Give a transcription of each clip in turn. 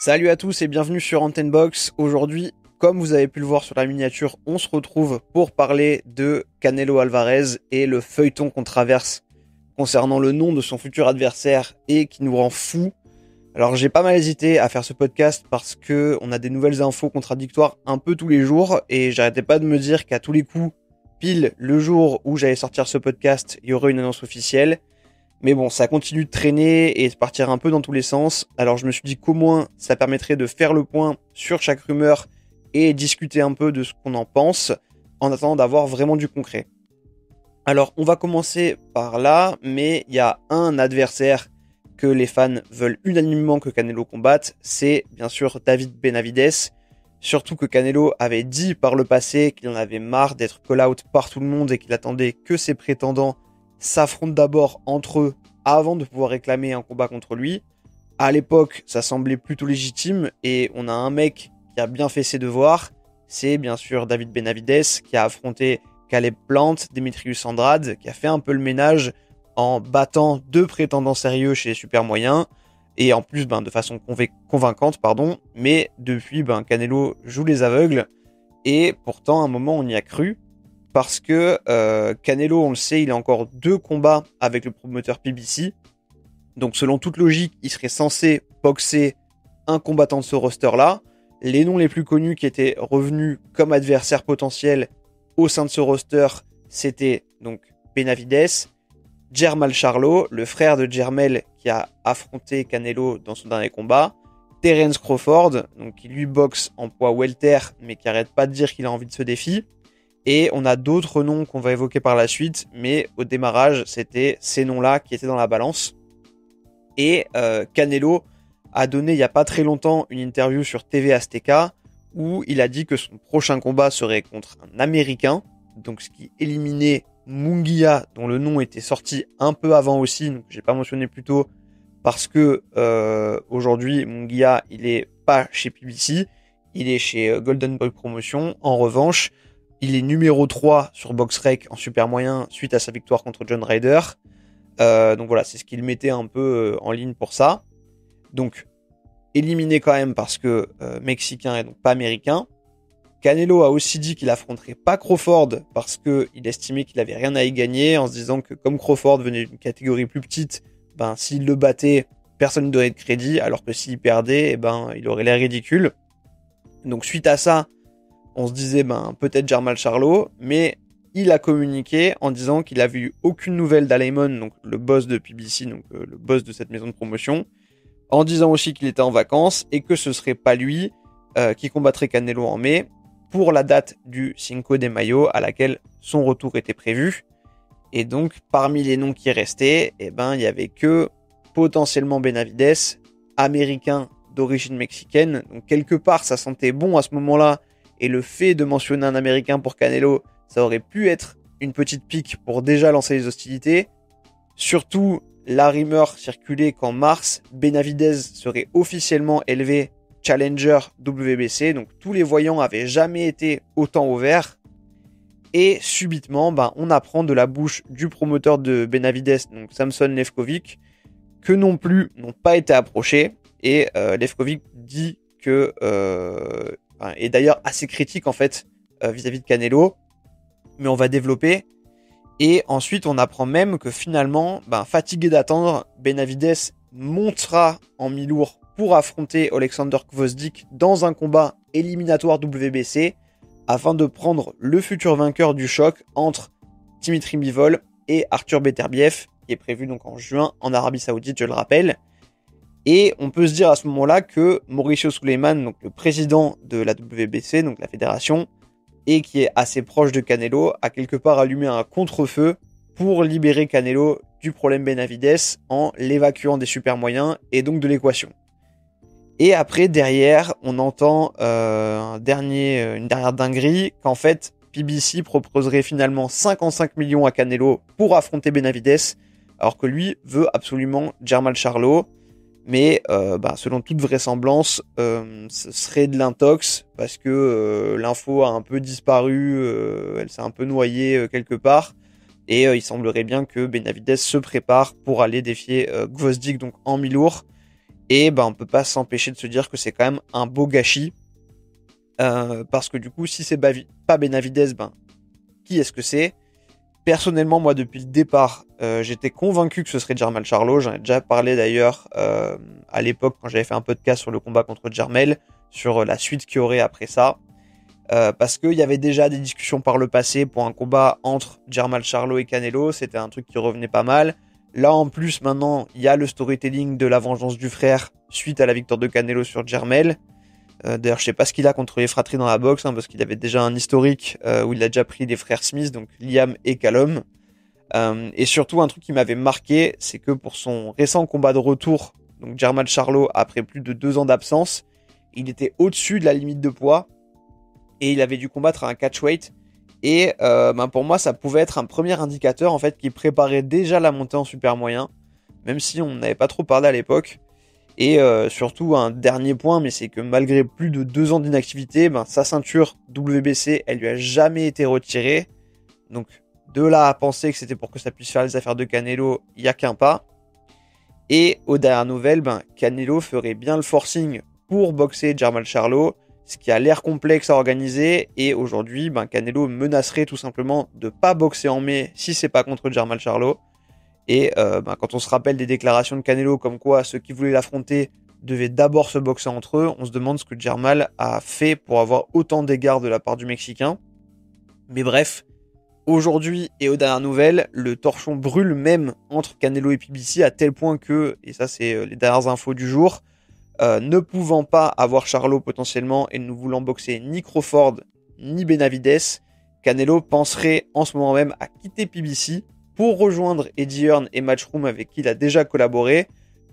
Salut à tous et bienvenue sur Antenne Box. Aujourd'hui, comme vous avez pu le voir sur la miniature, on se retrouve pour parler de Canelo Alvarez et le feuilleton qu'on traverse concernant le nom de son futur adversaire et qui nous rend fou. Alors j'ai pas mal hésité à faire ce podcast parce que on a des nouvelles infos contradictoires un peu tous les jours et j'arrêtais pas de me dire qu'à tous les coups, pile le jour où j'allais sortir ce podcast, il y aurait une annonce officielle. Mais bon, ça continue de traîner et de partir un peu dans tous les sens. Alors je me suis dit qu'au moins ça permettrait de faire le point sur chaque rumeur et discuter un peu de ce qu'on en pense en attendant d'avoir vraiment du concret. Alors on va commencer par là, mais il y a un adversaire que les fans veulent unanimement que Canelo combatte, c'est bien sûr David Benavides. Surtout que Canelo avait dit par le passé qu'il en avait marre d'être call-out par tout le monde et qu'il attendait que ses prétendants s'affrontent d'abord entre eux avant de pouvoir réclamer un combat contre lui. À l'époque, ça semblait plutôt légitime et on a un mec qui a bien fait ses devoirs. C'est bien sûr David Benavides qui a affronté Caleb Plant, Demetrius Andrade, qui a fait un peu le ménage en battant deux prétendants sérieux chez les super moyens et en plus ben, de façon convaincante pardon mais depuis ben, Canelo joue les aveugles et pourtant à un moment on y a cru parce que euh, Canelo, on le sait, il a encore deux combats avec le promoteur PBC. Donc selon toute logique, il serait censé boxer un combattant de ce roster-là. Les noms les plus connus qui étaient revenus comme adversaires potentiels au sein de ce roster, c'était donc Benavides, Jermal Charlo, le frère de Jermel qui a affronté Canelo dans son dernier combat, Terence Crawford, donc qui lui boxe en poids welter, mais qui arrête pas de dire qu'il a envie de ce défi, et on a d'autres noms qu'on va évoquer par la suite, mais au démarrage, c'était ces noms-là qui étaient dans la balance. Et euh, Canelo a donné il n'y a pas très longtemps une interview sur TV Azteca où il a dit que son prochain combat serait contre un Américain, donc ce qui éliminait Munguia, dont le nom était sorti un peu avant aussi, donc j'ai pas mentionné plus tôt, parce que euh, aujourd'hui Munguia il est pas chez PBC, il est chez euh, Golden Boy Promotion. En revanche, il est numéro 3 sur BoxRec en super moyen suite à sa victoire contre John Ryder. Euh, donc voilà, c'est ce qu'il mettait un peu euh, en ligne pour ça. Donc, éliminé quand même parce que euh, mexicain et donc pas américain. Canelo a aussi dit qu'il affronterait pas Crawford parce qu'il estimait qu'il avait rien à y gagner en se disant que comme Crawford venait d'une catégorie plus petite, ben s'il le battait, personne ne donnerait de crédit, alors que s'il perdait, eh ben il aurait l'air ridicule. Donc suite à ça, on se disait ben peut-être Jarmal Charlot, mais il a communiqué en disant qu'il a vu aucune nouvelle d'Alaimon, donc le boss de PBC, donc euh, le boss de cette maison de promotion, en disant aussi qu'il était en vacances et que ce serait pas lui euh, qui combattrait Canelo en mai pour la date du Cinco de Mayo à laquelle son retour était prévu. Et donc parmi les noms qui restaient, eh ben il y avait que potentiellement Benavides, américain d'origine mexicaine. Donc quelque part ça sentait bon à ce moment-là et le fait de mentionner un Américain pour Canelo, ça aurait pu être une petite pique pour déjà lancer les hostilités. Surtout, la rumeur circulait qu'en mars, Benavidez serait officiellement élevé Challenger WBC. Donc tous les voyants avaient jamais été autant ouverts. Et subitement, ben, on apprend de la bouche du promoteur de Benavides, donc Samson Lefkovic, que non plus n'ont pas été approchés. Et euh, Lefkovic dit que euh, et d'ailleurs assez critique en fait euh, vis-à-vis de Canelo, mais on va développer. Et ensuite, on apprend même que finalement, ben, fatigué d'attendre, Benavides montera en mi-lourd pour affronter Alexander Kvosdik dans un combat éliminatoire WBC afin de prendre le futur vainqueur du choc entre Dimitri Bivol et Arthur Beterbiev, qui est prévu donc en juin en Arabie Saoudite, je le rappelle. Et on peut se dire à ce moment-là que Mauricio Suleiman, le président de la WBC, donc la fédération, et qui est assez proche de Canelo, a quelque part allumé un contre-feu pour libérer Canelo du problème Benavides en l'évacuant des super moyens et donc de l'équation. Et après, derrière, on entend euh, euh, une dernière dinguerie qu'en fait, PBC proposerait finalement 55 millions à Canelo pour affronter Benavides, alors que lui veut absolument Jermal Charlo mais euh, bah, selon toute vraisemblance, euh, ce serait de l'intox parce que euh, l'info a un peu disparu, elle s'est un peu noyée quelque part, et il semblerait bien que Benavides se prépare pour aller défier Gvozdik donc en mi-lourd. Et ben, on peut pas s'empêcher de se dire que c'est quand même un beau gâchis. Parce que du coup, si c'est pas Benavides, ben, qui est-ce que c'est? Personnellement, moi, depuis le départ, euh, j'étais convaincu que ce serait Jermel Charlo. J'en ai déjà parlé d'ailleurs euh, à l'époque quand j'avais fait un podcast sur le combat contre Jermel, sur la suite qu'il y aurait après ça. parce qu'il y avait déjà des discussions par le passé pour un combat entre Jermel Charlo et Canelo. C'était un truc qui revenait pas mal. Là, en plus, maintenant, il y a le storytelling de la vengeance du frère suite à la victoire de Canelo sur Jermel. Euh, d'ailleurs, je sais pas ce qu'il a contre les fratries dans la boxe, hein, parce qu'il avait déjà un historique euh, où il a déjà pris des frères Smith, donc Liam et Callum. Euh, et surtout, un truc qui m'avait marqué, c'est que pour son récent combat de retour, donc Jermel Charlo, après plus de deux ans d'absence, il était au-dessus de la limite de poids et il avait dû combattre à un catchweight et euh, ben pour moi, ça pouvait être un premier indicateur en fait qui préparait déjà la montée en super moyen, même si on n'avait pas trop parlé à l'époque. Et euh, surtout un dernier point, mais c'est que malgré plus de deux ans d'inactivité, ben, sa ceinture WBC, elle lui a jamais été retirée. Donc de là à penser que c'était pour que ça puisse faire les affaires de Canelo, il n'y a qu'un pas. Et aux dernières nouvelles, ben, Canelo ferait bien le forcing pour boxer Jamal Charlo ce qui a l'air complexe à organiser. Et aujourd'hui, ben, Canelo menacerait tout simplement de pas boxer en mai si c'est pas contre Jermal Charlo. Et euh, ben, quand on se rappelle des déclarations de Canelo comme quoi ceux qui voulaient l'affronter devaient d'abord se boxer entre eux, on se demande ce que Jermal a fait pour avoir autant d'égards de la part du Mexicain. Mais bref, aujourd'hui et aux dernières nouvelles, le torchon brûle même entre Canelo et PBC à tel point que, et ça c'est euh, les dernières infos du jour, euh, ne pouvant pas avoir Charlot potentiellement et ne voulant boxer ni Crawford ni Benavides, Canelo penserait en ce moment même à quitter PBC pour rejoindre Eddie Hearn et Matchroom avec qui il a déjà collaboré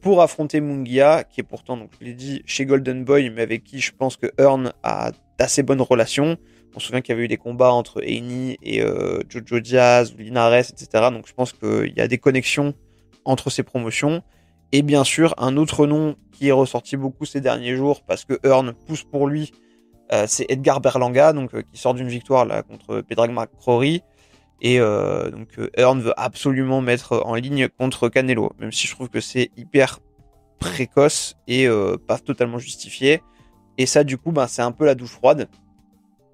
pour affronter Mungia, qui est pourtant, donc je l'ai dit, chez Golden Boy, mais avec qui je pense que Hearn a d'assez bonnes relations. On se souvient qu'il y avait eu des combats entre Haney et euh, Jojo Diaz Linares, etc. Donc je pense qu'il y a des connexions entre ces promotions. Et bien sûr, un autre nom qui est ressorti beaucoup ces derniers jours parce que Earn pousse pour lui, euh, c'est Edgar Berlanga, donc euh, qui sort d'une victoire là contre Pedrag McCrory. Et euh, donc Earn veut absolument mettre en ligne contre Canelo, même si je trouve que c'est hyper précoce et pas totalement justifié. Et ça, du coup, ben, c'est un peu la douche froide.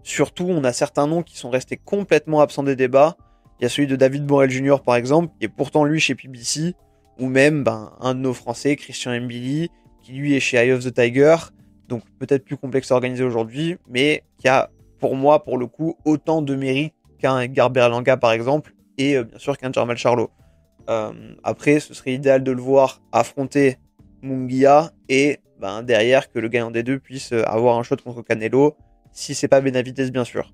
Surtout, on a certains noms qui sont restés complètement absents des débats. Il y a celui de David Borel Jr. par exemple, qui est pourtant lui chez PBC ou même ben, un de nos Français, Christian Mbili, qui lui est chez Eye of the Tiger, donc peut-être plus complexe à organiser aujourd'hui, mais qui a pour moi, pour le coup, autant de mérite qu'un Garber Langa par exemple, et euh, bien sûr qu'un Jarmal Charlo. Euh, après, ce serait idéal de le voir affronter Mungia et ben, derrière que le gagnant des deux puisse euh, avoir un shot contre Canelo, si c'est pas Benavides bien sûr.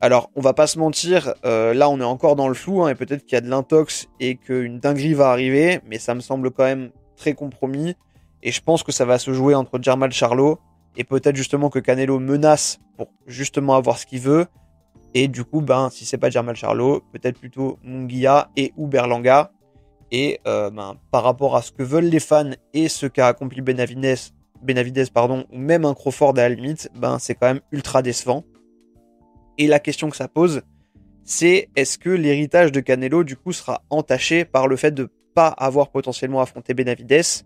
Alors, on va pas se mentir, là on est encore dans le flou, hein, et peut-être qu'il y a de l'intox et qu'une dinguerie va arriver, mais ça me semble quand même très compromis. Et je pense que ça va se jouer entre Jermal Charlo et peut-être justement que Canelo menace pour justement avoir ce qu'il veut. Et du coup, ben, si c'est pas Jermal Charlo, peut-être plutôt Munguia et ou Berlanga. Et euh, ben, par rapport à ce que veulent les fans et ce qu'a accompli Benavides, Benavides pardon, ou même un Crawford à la limite, ben, c'est quand même ultra décevant. Et la question que ça pose, c'est est-ce que l'héritage de Canelo du coup sera entaché par le fait de pas avoir potentiellement affronté Benavides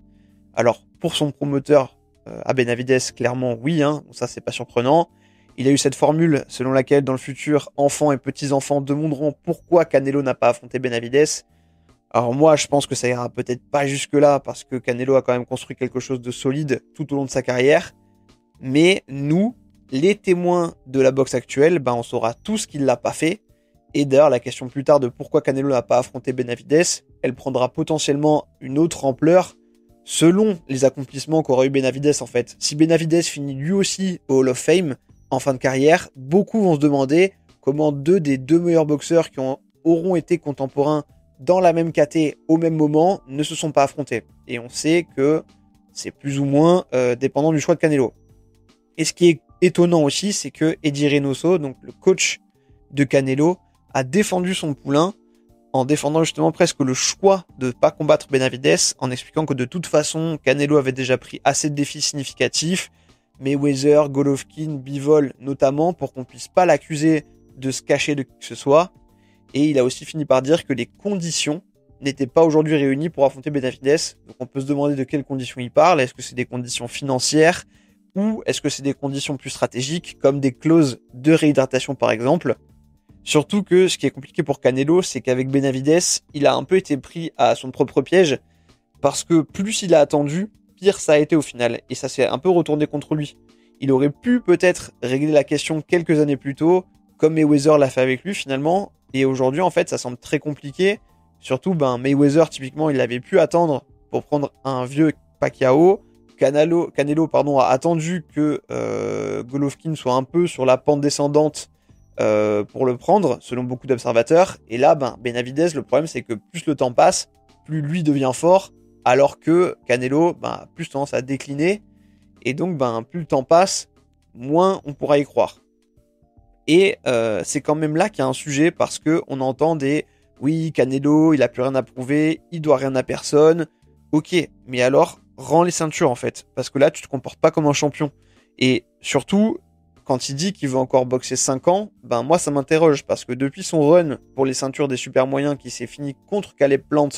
Alors pour son promoteur euh, à Benavides, clairement oui, hein, ça c'est pas surprenant. Il a eu cette formule selon laquelle dans le futur, enfants et petits-enfants demanderont pourquoi Canelo n'a pas affronté Benavides. Alors moi, je pense que ça ira peut-être pas jusque-là parce que Canelo a quand même construit quelque chose de solide tout au long de sa carrière. Mais nous, les témoins de la boxe actuelle, ben on saura tous qu'il l'a pas fait. Et d'ailleurs, la question plus tard de pourquoi Canelo n'a pas affronté Benavides, elle prendra potentiellement une autre ampleur selon les accomplissements qu'aura eu Benavides en fait. Si Benavides finit lui aussi au Hall of Fame en fin de carrière, beaucoup vont se demander comment deux des deux meilleurs boxeurs qui auront été contemporains dans la même KT au même moment ne se sont pas affrontés. Et on sait que c'est plus ou moins euh, dépendant du choix de Canelo. Et ce qui est étonnant aussi, c'est que Eddie Reynoso, donc le coach de Canelo, a défendu son poulain en défendant justement presque le choix de ne pas combattre Benavides, en expliquant que de toute façon, Canelo avait déjà pris assez de défis significatifs, Mayweather, Golovkin, Bivol notamment, pour qu'on puisse pas l'accuser de se cacher de qui que ce soit. Et il a aussi fini par dire que les conditions n'étaient pas aujourd'hui réunis pour affronter Benavides. Donc on peut se demander de quelles conditions il parle. Est-ce que c'est des conditions financières ou est-ce que c'est des conditions plus stratégiques comme des clauses de réhydratation par exemple? Surtout que ce qui est compliqué pour Canelo, c'est qu'avec Benavides, il a un peu été pris à son propre piège parce que plus il a attendu, pire ça a été au final et ça s'est un peu retourné contre lui. Il aurait pu peut-être régler la question quelques années plus tôt, comme Mayweather l'a fait avec lui finalement, et aujourd'hui en fait ça semble très compliqué Surtout, ben, Mayweather, typiquement, il avait pu attendre pour prendre un vieux Pacquiao. Canelo, Canelo pardon, a attendu que euh, Golovkin soit un peu sur la pente descendante euh, pour le prendre, selon beaucoup d'observateurs. Et là, ben, Benavidez, le problème, c'est que plus le temps passe, plus lui devient fort, alors que Canelo, ben, a plus tendance à décliner. Et donc, ben, plus le temps passe, moins on pourra y croire. Et euh, c'est quand même là qu'il y a un sujet parce que on entend des oui, Canelo, il a plus rien à prouver, il doit rien à personne. Ok, mais alors, rends les ceintures en fait. Parce que là, tu te comportes pas comme un champion. Et surtout, quand il dit qu'il veut encore boxer 5 ans, ben moi ça m'interroge. Parce que depuis son run pour les ceintures des super moyens qui s'est fini contre Caleb Plant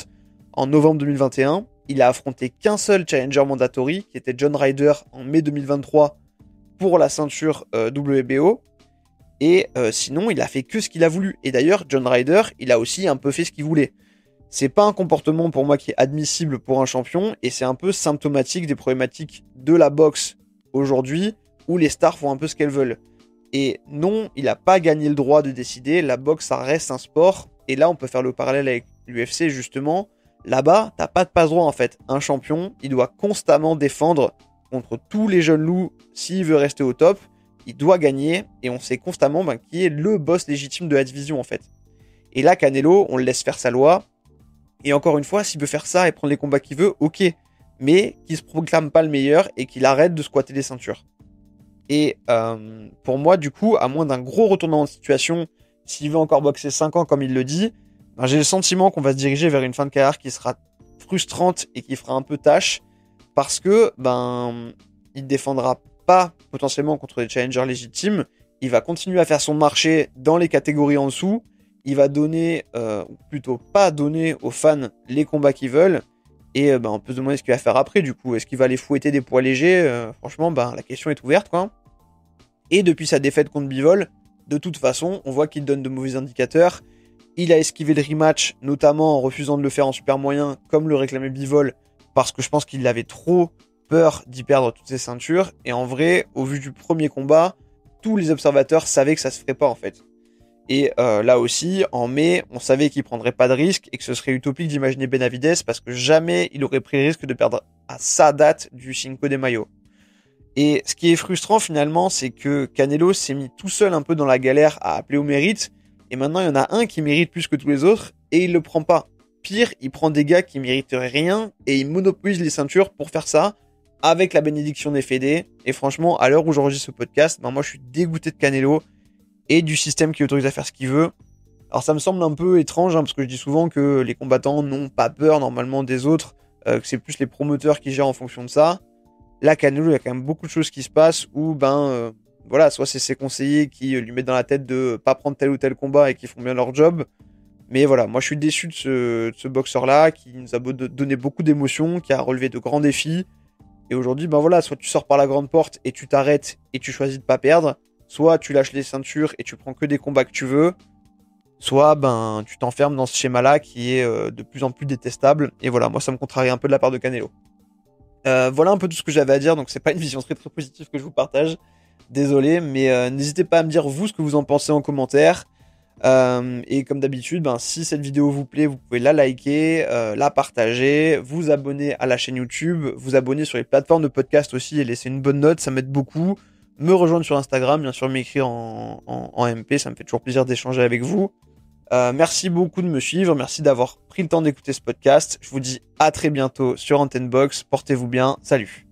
en novembre 2021, il a affronté qu'un seul challenger mandatory, qui était John Ryder en mai 2023 pour la ceinture euh, WBO. Et euh, sinon, il a fait que ce qu'il a voulu. Et d'ailleurs, John Ryder, il a aussi un peu fait ce qu'il voulait. C'est pas un comportement pour moi qui est admissible pour un champion, et c'est un peu symptomatique des problématiques de la boxe aujourd'hui, où les stars font un peu ce qu'elles veulent. Et non, il n'a pas gagné le droit de décider, la boxe, ça reste un sport, et là, on peut faire le parallèle avec l'UFC, justement. Là-bas, t'as pas de passe-droit, en fait. Un champion, il doit constamment défendre contre tous les jeunes loups s'il veut rester au top, il doit gagner et on sait constamment ben, qui est le boss légitime de la division en fait. Et là, Canelo, on le laisse faire sa loi. Et encore une fois, s'il veut faire ça et prendre les combats qu'il veut, ok. Mais qu'il se proclame pas le meilleur et qu'il arrête de squatter des ceintures. Et euh, pour moi, du coup, à moins d'un gros retournement de situation, s'il veut encore boxer 5 ans comme il le dit, ben, j'ai le sentiment qu'on va se diriger vers une fin de carrière qui sera frustrante et qui fera un peu tâche. Parce que, ben, il défendra pas potentiellement contre des challengers légitimes. Il va continuer à faire son marché dans les catégories en dessous. Il va donner, euh, ou plutôt pas donner aux fans les combats qu'ils veulent. Et euh, bah, on peut se demander ce qu'il va faire après du coup. Est-ce qu'il va les fouetter des poids légers? Euh, Franchement, bah, la question est ouverte quoi. Et depuis sa défaite contre Bivol, de toute façon, on voit qu'il donne de mauvais indicateurs. Il a esquivé le rematch, notamment en refusant de le faire en super moyen, comme le réclamait Bivol, parce que je pense qu'il avait trop peur d'y perdre toutes ses ceintures. Et en vrai, au vu du premier combat, tous les observateurs savaient que ça se ferait pas en fait. Et euh, là aussi, en mai, on savait qu'il prendrait pas de risque et que ce serait utopique d'imaginer Benavides parce que jamais il aurait pris le risque de perdre à sa date du Cinco de Mayo. Et ce qui est frustrant finalement, c'est que Canelo s'est mis tout seul un peu dans la galère à appeler au mérite. Et maintenant, il y en a un qui mérite plus que tous les autres et il le prend pas. Pire, il prend des gars qui méritent rien et il monopolise les ceintures pour faire ça avec la bénédiction des fédés. Et franchement, à l'heure où j'enregistre ce podcast, ben moi je suis dégoûté de Canelo et du système qui autorise à faire ce qu'il veut. Alors ça me semble un peu étrange, hein, parce que je dis souvent que les combattants n'ont pas peur normalement des autres, euh, que c'est plus les promoteurs qui gèrent en fonction de ça. Là, Canelo, il y a quand même beaucoup de choses qui se passent où, ben, euh, voilà, soit c'est ses conseillers qui lui mettent dans la tête de pas prendre tel ou tel combat et qui font bien leur job. Mais voilà, moi je suis déçu de ce, de ce boxeur-là qui nous a donné beaucoup d'émotions, qui a relevé de grands défis. Et aujourd'hui, ben voilà, soit tu sors par la grande porte et tu t'arrêtes et tu choisis de pas perdre, soit tu lâches les ceintures et tu prends que des combats que tu veux, soit ben tu t'enfermes dans ce schéma-là qui est euh, de plus en plus détestable. Et voilà, moi ça me contrarie un peu de la part de Canelo. Euh, voilà un peu tout ce que j'avais à dire, donc c'est pas une vision très très positive que je vous partage. Désolé, mais euh, n'hésitez pas à me dire vous ce que vous en pensez en commentaire. Euh, et comme d'habitude, ben, si cette vidéo vous plaît, vous pouvez la liker, euh, la partager, vous abonner à la chaîne YouTube, vous abonner sur les plateformes de podcast aussi et laisser une bonne note, ça m'aide beaucoup. Me rejoindre sur Instagram, bien sûr m'écrire en, MP, ça me fait toujours plaisir d'échanger avec vous. Merci beaucoup de me suivre, merci d'avoir pris le temps d'écouter ce podcast. Je vous dis à très biantôt sur Antenne Box, portez-vous bien, salut